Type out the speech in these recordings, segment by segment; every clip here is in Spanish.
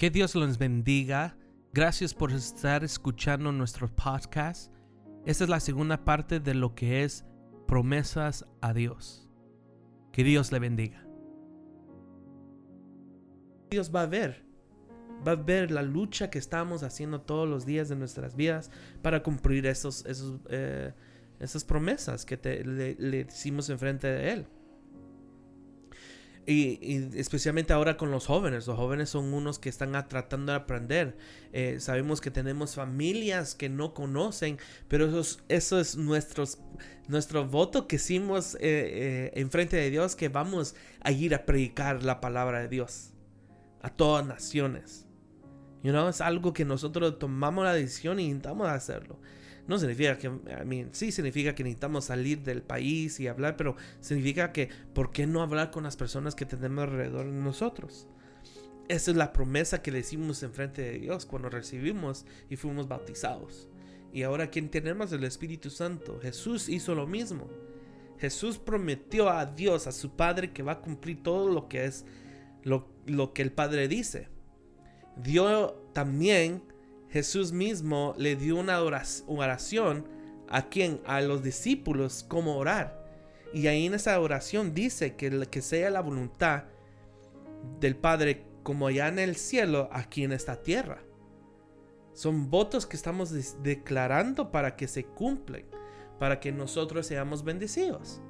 Que Dios los bendiga. Gracias por estar escuchando nuestro podcast. Esta es la segunda parte de lo que es promesas a Dios. Que Dios le bendiga. Dios va a ver, va a ver la lucha que estamos haciendo todos los días de nuestras vidas para cumplir esos, esos, eh, esas promesas que le, le hicimos enfrente de Él. Y, especialmente ahora con los jóvenes. Los jóvenes son unos que están tratando de aprender. Eh, sabemos que tenemos familias que no conocen, pero eso es, eso es nuestros, nuestro voto que hicimos eh, eh, en frente de Dios, que vamos a ir a predicar la palabra de Dios a todas naciones. You know, es algo que nosotros tomamos la decisión y intentamos hacerlo. No significa que, I mean, sí significa que necesitamos salir del país y hablar, pero significa que, ¿por qué no hablar con las personas que tenemos alrededor de nosotros? Esa es la promesa que decimos en frente de Dios cuando recibimos y fuimos bautizados. Y ahora quien tenemos el Espíritu Santo, Jesús hizo lo mismo. Jesús prometió a Dios, a su Padre, que va a cumplir todo lo que es lo, lo que el Padre dice. Dio también Jesús mismo le dio una oración a quien, a los discípulos, cómo orar. Y ahí en esa oración dice que, que sea la voluntad del Padre como allá en el cielo, aquí en esta tierra. Son votos que estamos declarando para que se cumplen, para que nosotros seamos bendecidos.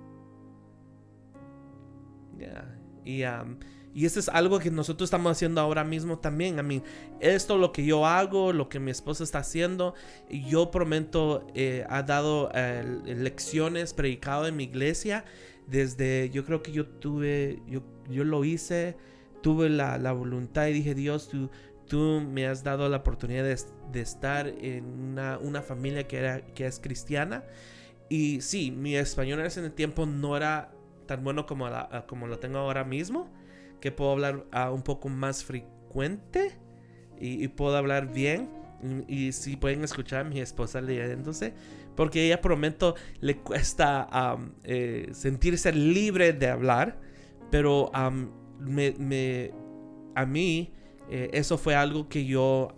Y um, y eso es algo que nosotros estamos haciendo ahora mismo también. A mí, esto lo que yo hago, lo que mi esposa está haciendo, yo prometo, eh, ha dado eh, lecciones, predicado en mi iglesia. Desde, yo creo que yo tuve, yo, yo lo hice, tuve la, la voluntad y dije, Dios, tú, tú me has dado la oportunidad de, de estar en una, una, familia que, era, que es cristiana. Y sí, mi español en ese tiempo no era tan bueno como, como lo tengo ahora mismo que puedo hablar a un poco más frecuente y, puedo hablar bien. Y, si pueden escuchar a mi esposa leyéndose, porque ella prometo le cuesta eh, sentirse libre de hablar, pero me, a mí eh, eso fue algo que yo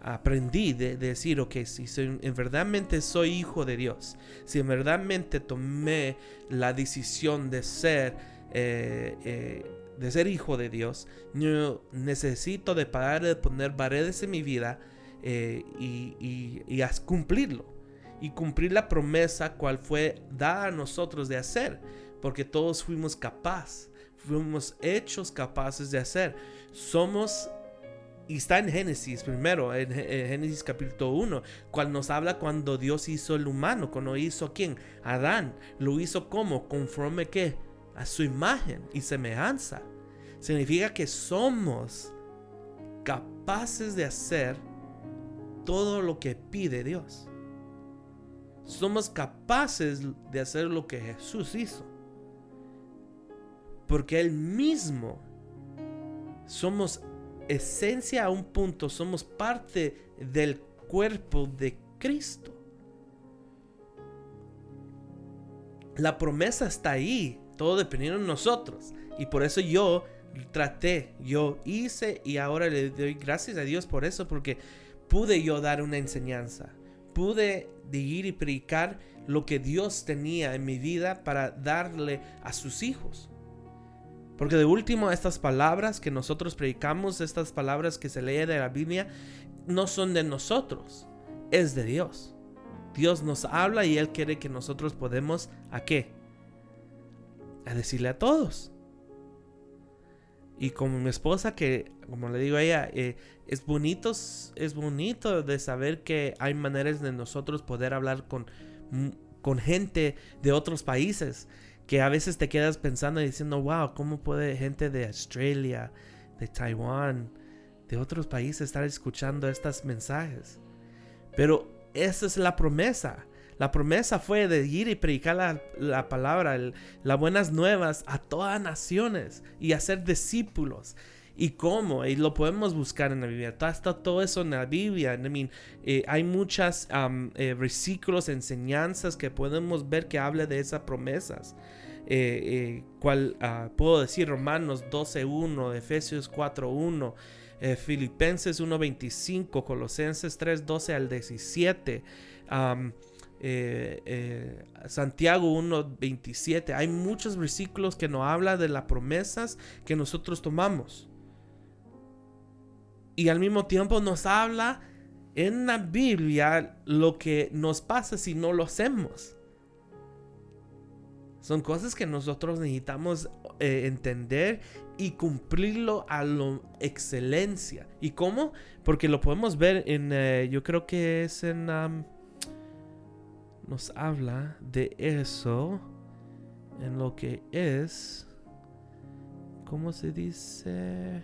aprendí de, decir, ok, si en verdaderamente soy hijo de Dios, si en verdaderamente tomé la decisión de ser eh, de ser hijo de Dios, necesito de parar de poner paredes en mi vida eh, y, cumplirlo. Y cumplir la promesa cual fue dada a nosotros de hacer. Porque todos fuimos capaces, fuimos hechos capaces de hacer. Somos y está en Génesis primero, en, Génesis capítulo 1, cual nos habla cuando Dios hizo el humano, cuando hizo quién, Adán, lo hizo como, conforme que a su imagen y semejanza. Significa que somos capaces de hacer todo lo que pide Dios. Somos capaces de hacer lo que Jesús hizo. Porque Él mismo somos esencia a un punto, somos parte del cuerpo de Cristo. La promesa está ahí todo dependiendo de nosotros. Y por eso yo traté, yo hice y ahora le doy gracias a Dios por eso, porque pude yo dar una enseñanza. Pude ir y predicar lo que Dios tenía en mi vida para darle a sus hijos. Porque de último, estas palabras que nosotros predicamos, estas palabras que se lee de la Biblia, no son de nosotros, es de Dios. Dios nos habla y Él quiere que nosotros podemos, ¿a qué? A decirle a todos. Y como mi esposa, que como le digo a ella, eh, es bonito, es bonito de saber que hay maneras de nosotros poder hablar con, mm, con gente de otros países. Que a veces te quedas pensando y diciendo, wow, ¿cómo puede gente de Australia, de Taiwán, de otros países estar escuchando estos mensajes? Pero esa es la promesa. La promesa fue de ir y predicar la, palabra, las buenas nuevas a todas naciones y hacer discípulos. ¿Y cómo? Y lo podemos buscar en la Biblia. Está, todo eso en la Biblia. Eh, hay eh, versículos, enseñanzas que podemos ver que habla de esas promesas. Eh, cual ah, puedo decir Romanos 12.1, Efesios 4.1. eh, Filipenses 1.25, Colosenses 3.12 al 17. Eh, eh, Santiago 1.27. Hay muchos versículos que nos habla de las promesas que nosotros tomamos. Y al mismo tiempo nos habla en la Biblia lo que nos pasa si no lo hacemos. Son cosas que nosotros necesitamos eh, entender y cumplirlo a la excelencia. ¿Y cómo? Porque lo podemos ver en, yo creo que es en, nos habla de eso, en lo que es, ¿cómo se dice?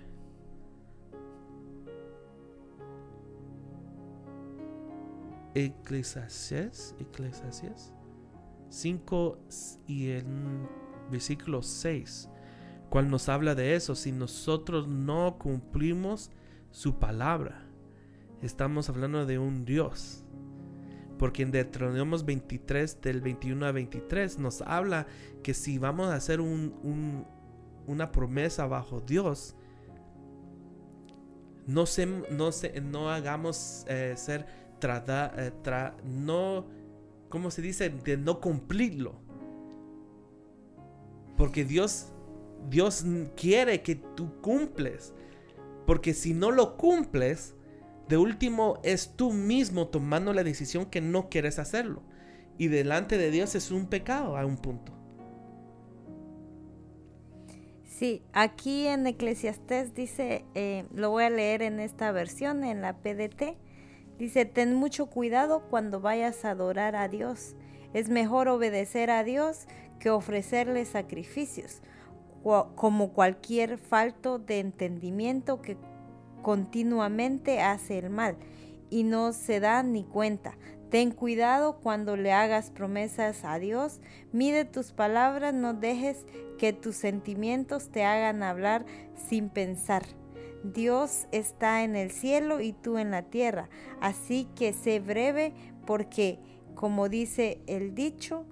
Eclesiastes, Eclesiastes 5 y en versículo 6, cual nos habla de eso, si nosotros no cumplimos su palabra, estamos hablando de un Dios. Porque en Deuteronomio 23, del 21 a 23, nos habla que si vamos a hacer un, una promesa bajo Dios, no, se, no, se, no hagamos eh, ser eh, no, ¿cómo se dice? De no cumplirlo. Porque Dios, Dios quiere que tú cumples. Porque si no lo cumples, de último es tú mismo tomando la decisión que no quieres hacerlo. Y delante de Dios es un pecado a un punto. Sí, aquí en Eclesiastés dice, eh, lo voy a leer en esta versión, en la PDT, Dice, ten mucho cuidado cuando vayas a adorar a Dios. Es mejor obedecer a Dios que ofrecerle sacrificios, como cualquier falto de entendimiento que continuamente hace el mal y no se da ni cuenta. Ten cuidado cuando le hagas promesas a Dios. Mide tus palabras, no dejes que tus sentimientos te hagan hablar sin pensar. Dios está en el cielo y tú en la tierra. Así que sé breve porque, como dice el dicho,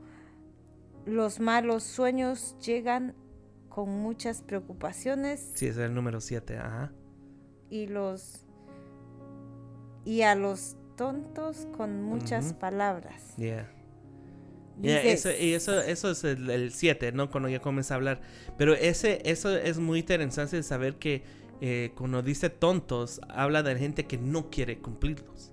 los malos sueños llegan con muchas preocupaciones. Sí, es el número 7, ajá. Y los y a los tontos con muchas palabras. Yeah. eso, y eso, eso es el 7, ¿no? Cuando ya comienza a hablar. Pero ese, eso es muy interesante saber que eh, cuando dice tontos, habla de gente que no quiere cumplirlos.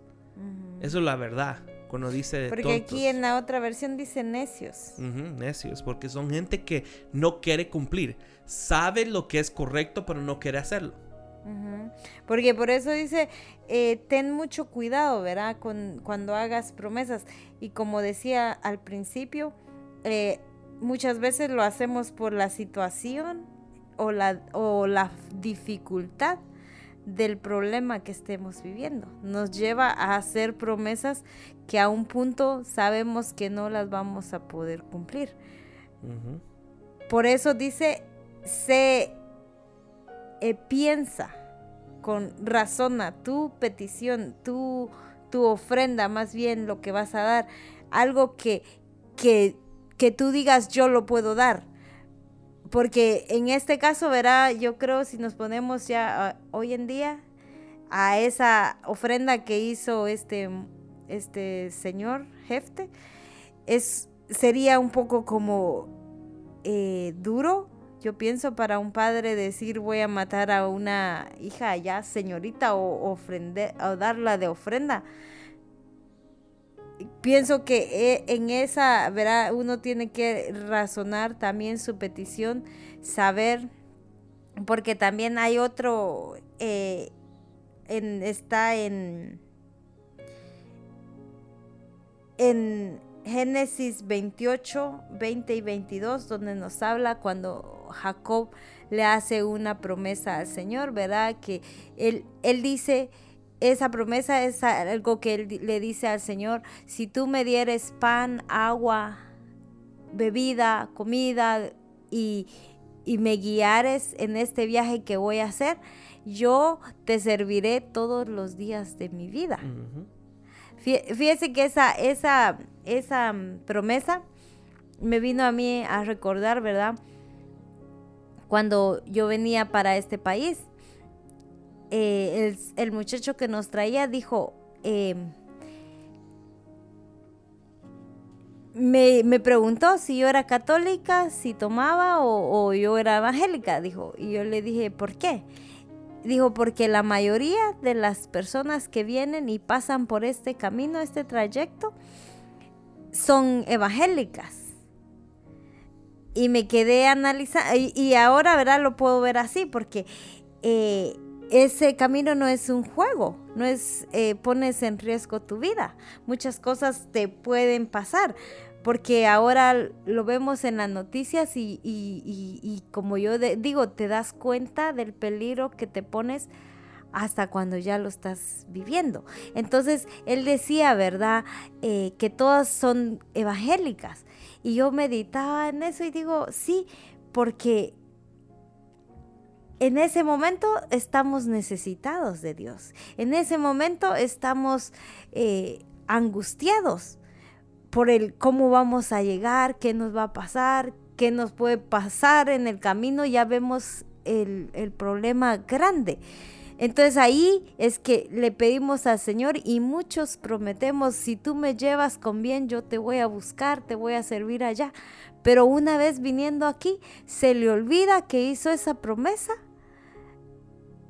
Eso es la verdad. Cuando dice Porque aquí en la otra versión dice necios. necios, porque son gente que no quiere cumplir. Sabe lo que es correcto, pero no quiere hacerlo. Porque por eso dice, eh, ten mucho cuidado, ¿verdad? Con, cuando hagas promesas. Y como decía al principio, eh, muchas veces lo hacemos por la situación o la, o la dificultad del problema que estemos viviendo. Nos lleva a hacer promesas que a un punto sabemos que no las vamos a poder cumplir. Por eso dice, se eh, piensa con razona tu petición, tu, tu ofrenda, más bien lo que vas a dar, algo que, que, que tú digas yo lo puedo dar. Porque en este caso, verá, yo creo si nos ponemos ya ah, hoy en día a esa ofrenda que hizo este, este señor Jefte, es, sería un poco como eh, duro, yo pienso, para un padre decir voy a matar a una hija ya señorita o, ofrende, o darla de ofrenda pienso que eh, en esa, ¿verdad? Uno tiene que razonar también su petición, saber, porque también hay otro, eh, en, está en, en Génesis 28, 20 y 22, donde nos habla cuando Jacob le hace una promesa al Señor, ¿verdad? Que él, él dice, esa promesa es algo que él le dice al Señor, si tú me dieres pan, agua, bebida, comida y, me guiares en este viaje que voy a hacer, yo te serviré todos los días de mi vida. Fíjese que esa, esa, esa mm, promesa me vino a mí a recordar, ¿verdad? Cuando yo venía para este país eh, el, muchacho que nos traía dijo, em, me, preguntó si yo era católica, si tomaba o, o, yo era evangélica, dijo. Y yo le dije, ¿por qué? Dijo, porque la mayoría de las personas que vienen y pasan por este camino, este trayecto, son evangélicas. Y me quedé analizando, y, ahora, ¿verdad? Lo puedo ver así, porque eh, ese camino no es un juego, no es eh, pones en riesgo tu vida. Muchas cosas te pueden pasar, porque ahora lo vemos en las noticias y, y, como yo digo, te das cuenta del peligro que te pones hasta cuando ya lo estás viviendo. Entonces, él decía, ¿verdad?, eh, que todas son evangélicas. Y yo meditaba en eso y digo, sí, porque en ese momento estamos necesitados de Dios. En ese momento estamos eh, angustiados por el cómo vamos a llegar, qué nos va a pasar, qué nos puede pasar en el camino. Ya vemos el, el problema grande. Entonces ahí es que le pedimos al Señor y muchos prometemos, si tú me llevas con bien, yo te voy a buscar, te voy a servir allá. Pero una vez viniendo aquí, se le olvida que hizo esa promesa.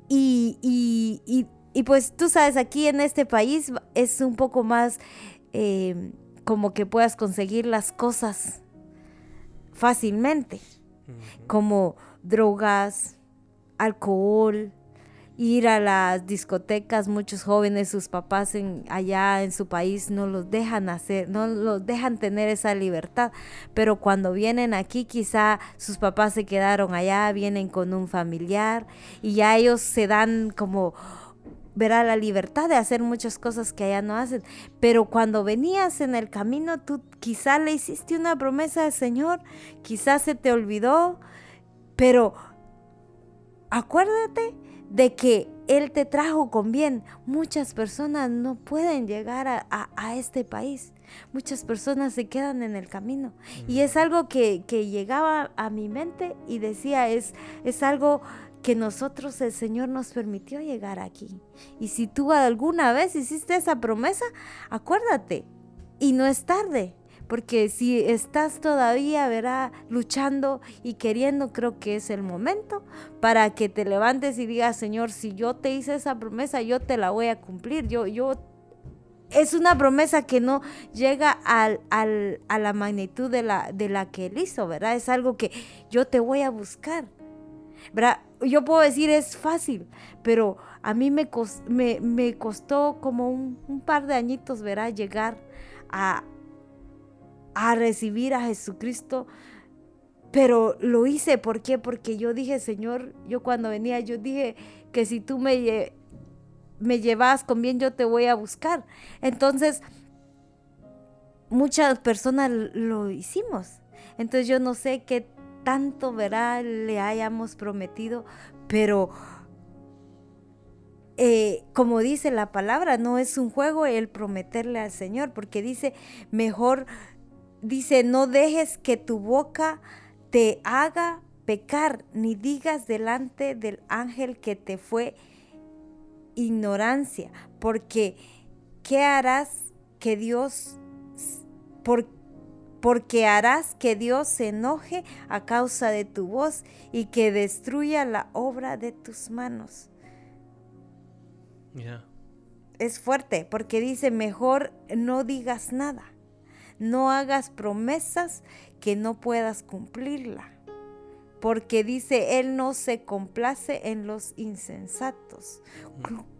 Y, y, pues tú sabes, aquí en este país es un poco más eh, como que puedas conseguir las cosas fácilmente, como drogas, alcohol, ir a las discotecas, muchos jóvenes, sus papás en, allá en su país no los dejan hacer, no los dejan tener esa libertad, pero cuando vienen aquí quizá sus papás se quedaron allá, vienen con un familiar y ya ellos se dan como verá la libertad de hacer muchas cosas que allá no hacen. Pero cuando venías en el camino, tú quizá le hiciste una promesa al Señor, quizás se te olvidó, pero acuérdate de que Él te trajo con bien. Muchas personas no pueden llegar a, este país. Muchas personas se quedan en el camino. Y es algo que, llegaba a mi mente y decía, es, es algo que nosotros, el Señor nos permitió llegar aquí. Y si tú alguna vez hiciste esa promesa, acuérdate. Y no es tarde. Porque si estás todavía, verá, luchando y queriendo, creo que es el momento para que te levantes y digas, Señor, si yo te hice esa promesa, yo te la voy a cumplir. Yo, yo, es una promesa que no llega al, al, a la magnitud de la, de la que él hizo, ¿verdad? Es algo que yo te voy a buscar. ¿verdad? Yo puedo decir es fácil, pero a mí me, me, me costó como un, par de añitos, ¿verdad? Llegar a, a recibir a Jesucristo. Pero lo hice, ¿por qué? Porque yo dije, Señor, yo cuando venía, yo dije que si tú me, me llevas con bien, yo te voy a buscar. Entonces, muchas personas lo hicimos. Entonces yo no sé qué tanto verá le hayamos prometido, pero eh, como dice la palabra, no es un juego el prometerle al Señor, porque dice, mejor dice, no dejes que tu boca te haga pecar, ni digas delante del ángel que te fue ignorancia, porque ¿qué harás que Dios, porque harás que Dios se enoje a causa de tu voz y que destruya la obra de tus manos? Es fuerte, porque dice, mejor no digas nada no hagas promesas que no puedas cumplirla. Porque dice, Él no se complace en los insensatos.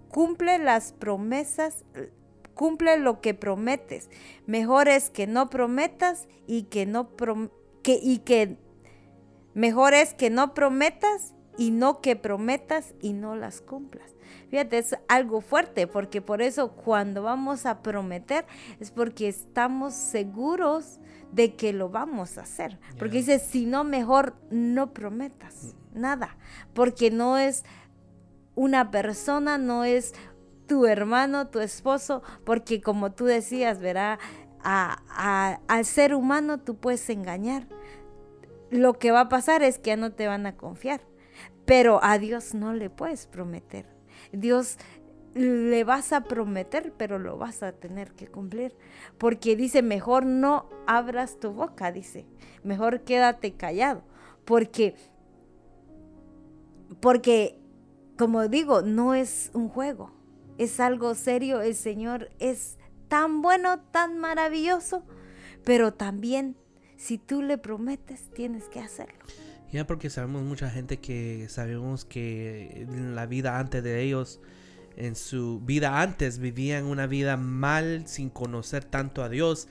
Cumple las promesas, cumple lo que prometes. Mejor es que no prometas y que no que, y que mejor es que no prometas y no que prometas y no las cumplas. Fíjate, es algo fuerte porque por eso cuando vamos a prometer es porque estamos seguros de que lo vamos a hacer. Porque dice, si no, mejor no prometas mm. nada, porque no es una persona, no es tu hermano, tu esposo, porque como tú decías, verá, al ser humano tú puedes engañar. Lo que va a pasar es que ya no te van a confiar, pero a Dios no le puedes prometer. Dios le vas a prometer, pero lo vas a tener que cumplir. Porque dice, mejor no abras tu boca, dice, mejor quédate callado. Porque, porque, como digo, no es un juego, es algo serio. El Señor es tan bueno, tan maravilloso, pero también si tú le prometes, tienes que hacerlo. Ya porque sabemos mucha gente que sabemos que en la vida antes de ellos, en su vida antes, vivían una vida mal sin conocer tanto a Dios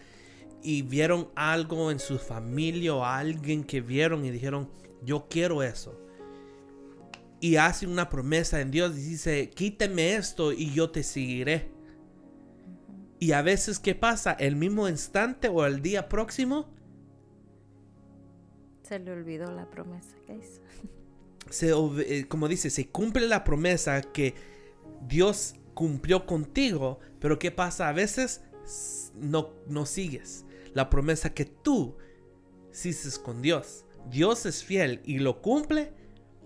y vieron algo en su familia o alguien que vieron y dijeron, yo quiero eso. Y hacen una promesa en Dios y dice, quíteme esto y yo te seguiré. Y a veces, ¿qué pasa? El mismo instante o el día próximo, se le olvidó la promesa que hizo. Se, eh, como dice, se cumple la promesa que Dios cumplió contigo, pero ¿qué pasa? A veces no, no sigues la promesa que tú hiciste con Dios. Dios es fiel y lo cumple,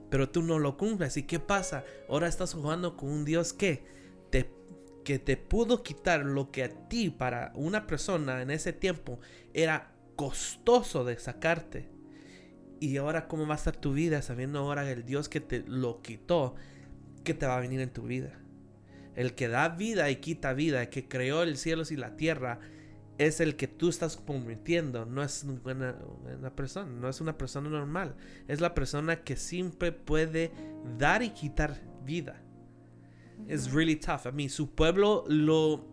pero tú no lo cumples. ¿Y qué pasa? Ahora estás jugando con un Dios que te, que te pudo quitar lo que a ti, para una persona en ese tiempo, era costoso de sacarte. Y ahora cómo va a estar tu vida sabiendo ahora el Dios que te lo quitó, que te va a venir en tu vida. El que da vida y quita vida, el que creó el cielo y la tierra, es el que tú estás convirtiendo. No es una, una, persona, no es una persona normal. Es la persona que siempre puede dar y quitar vida. Es really tough. A mí, su pueblo lo.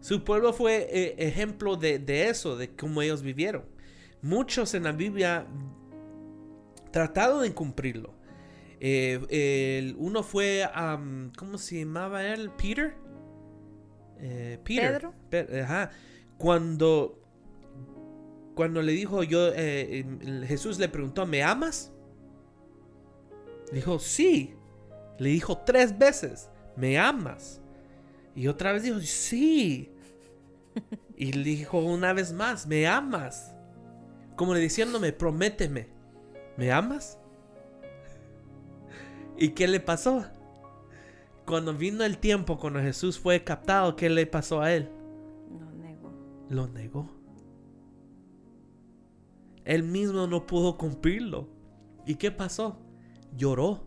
Su pueblo fue eh, ejemplo de, de eso, de cómo ellos vivieron. Muchos en la Biblia tratado de cumplirlo. Eh, uno fue, ¿cómo se llamaba él? Peter. Eh, Peter. Pedro. ajá. Cuando, cuando le dijo yo, eh, Jesús le preguntó, ¿me amas? Dijo, sí. Le dijo tres veces, ¿me amas? Y otra vez dijo, sí. y le dijo una vez más, ¿me amas? Como le diciéndome, prométeme. ¿Me amas? ¿Y qué le pasó? Cuando vino el tiempo, cuando Jesús fue captado, ¿qué le pasó a él? Lo negó. Él mismo no pudo cumplirlo. ¿Y qué pasó? Lloró.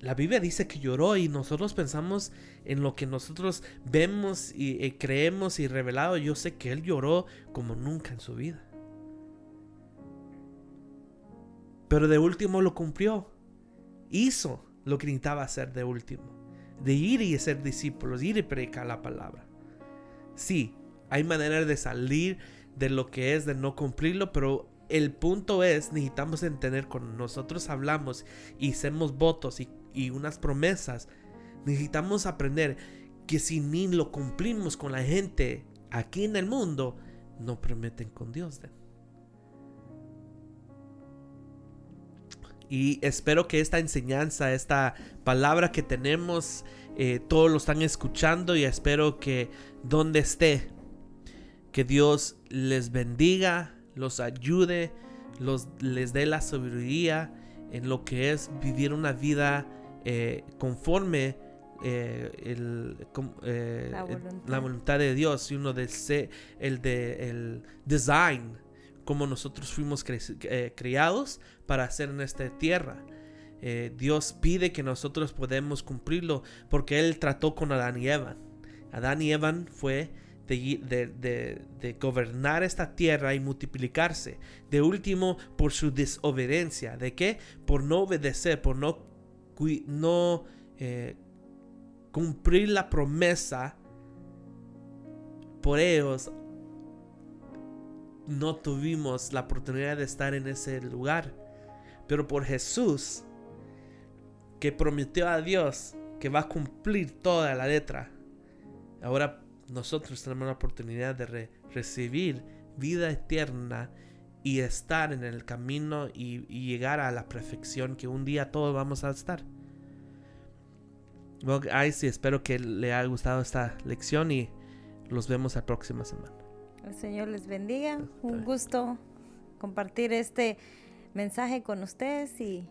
La Biblia dice que lloró y nosotros pensamos en lo que nosotros vemos y, y creemos y revelado. Yo sé que él lloró como nunca en su vida. Pero de último lo cumplió. Hizo lo que necesitaba hacer de último. De ir y ser discípulos, ir y predicar la palabra. Sí, hay maneras de salir de lo que es de no cumplirlo, pero el punto es, necesitamos entender cuando nosotros hablamos y hacemos votos y, y unas promesas, necesitamos aprender que si ni lo cumplimos con la gente aquí en el mundo, no prometen con Dios. Y espero que esta enseñanza, esta palabra que tenemos, eh, todos lo están escuchando y espero que donde esté, que Dios les bendiga, los ayude, los, les dé la sabiduría en lo que es vivir una vida eh, conforme eh, el, la, voluntad. de Dios y uno de el de el design como nosotros fuimos eh, criados para hacer en esta tierra. Eh, Dios pide que nosotros podemos cumplirlo porque Él trató con Adán y Eva. Adán y Eva fue de, gobernar esta tierra y multiplicarse. De último, por su desobediencia. ¿De qué? Por no obedecer, por no, eh, cumplir la promesa. Por ellos no tuvimos la oportunidad de estar en ese lugar. Pero por Jesús, que prometió a Dios que va a cumplir toda la letra, ahora nosotros tenemos la oportunidad de recibir vida eterna y estar en el camino y, llegar a la perfección que un día todos vamos a estar. Bueno, ay, sí, espero que le haya gustado esta lección y los vemos la próxima semana. El Señor les bendiga. Un gusto compartir este mensaje con ustedes y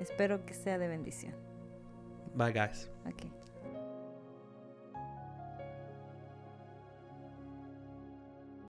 espero que sea de bendición. Bye, guys. Ok.